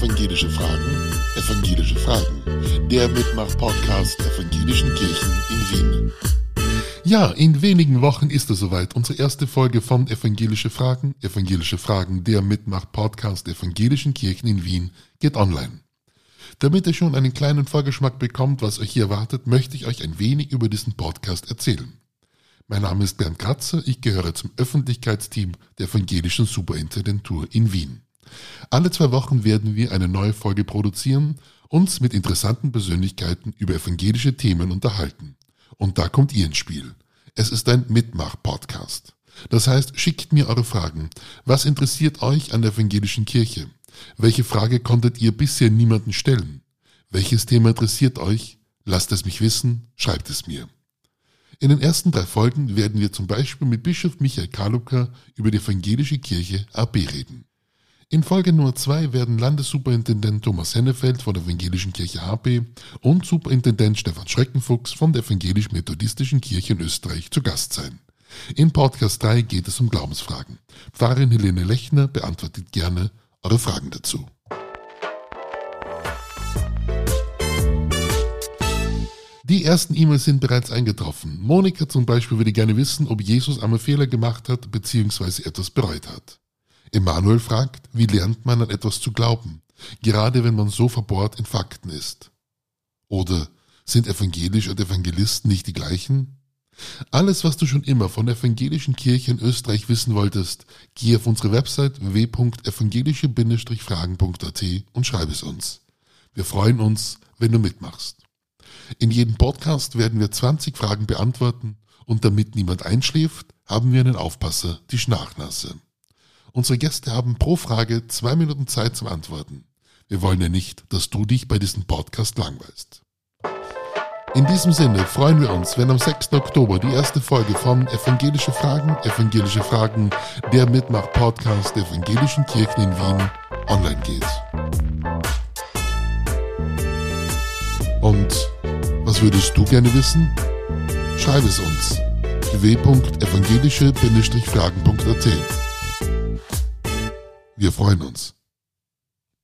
Evangelische Fragen, Evangelische Fragen. Der Mitmach-Podcast der Evangelischen Kirchen in Wien. Ja, in wenigen Wochen ist es soweit. Unsere erste Folge von Evangelische Fragen, Evangelische Fragen, der Mitmach-Podcast der Evangelischen Kirchen in Wien geht online. Damit ihr schon einen kleinen Vorgeschmack bekommt, was euch hier erwartet, möchte ich euch ein wenig über diesen Podcast erzählen. Mein Name ist Bernd Kratzer, ich gehöre zum Öffentlichkeitsteam der Evangelischen Superintendentur in Wien. Alle zwei Wochen werden wir eine neue Folge produzieren, uns mit interessanten Persönlichkeiten über evangelische Themen unterhalten. Und da kommt ihr ins Spiel. Es ist ein Mitmach-Podcast. Das heißt, schickt mir eure Fragen. Was interessiert euch an der evangelischen Kirche? Welche Frage konntet ihr bisher niemanden stellen? Welches Thema interessiert euch? Lasst es mich wissen, schreibt es mir. In den ersten drei Folgen werden wir zum Beispiel mit Bischof Michael Kaluka über die evangelische Kirche AB reden. In Folge Nummer zwei werden Landessuperintendent Thomas Hennefeld von der Evangelischen Kirche HP und Superintendent Stefan Schreckenfuchs von der Evangelisch-Methodistischen Kirche in Österreich zu Gast sein. In Podcast 3 geht es um Glaubensfragen. Pfarrerin Helene Lechner beantwortet gerne eure Fragen dazu. Die ersten E-Mails sind bereits eingetroffen. Monika zum Beispiel würde gerne wissen, ob Jesus einmal Fehler gemacht hat bzw. etwas bereut hat. Emanuel fragt, wie lernt man an etwas zu glauben, gerade wenn man so verbohrt in Fakten ist? Oder sind evangelisch und Evangelisten nicht die gleichen? Alles, was du schon immer von der evangelischen Kirche in Österreich wissen wolltest, geh auf unsere Website www.evangelische-fragen.at und schreib es uns. Wir freuen uns, wenn du mitmachst. In jedem Podcast werden wir 20 Fragen beantworten und damit niemand einschläft, haben wir einen Aufpasser, die Schnarchnase. Unsere Gäste haben pro Frage zwei Minuten Zeit zum Antworten. Wir wollen ja nicht, dass du dich bei diesem Podcast langweilst. In diesem Sinne freuen wir uns, wenn am 6. Oktober die erste Folge von Evangelische Fragen, Evangelische Fragen, der Mitmach-Podcast der Evangelischen Kirchen in Wien online geht. Und was würdest du gerne wissen? Schreib es uns www.evangelische-fragen.at Wir freuen uns.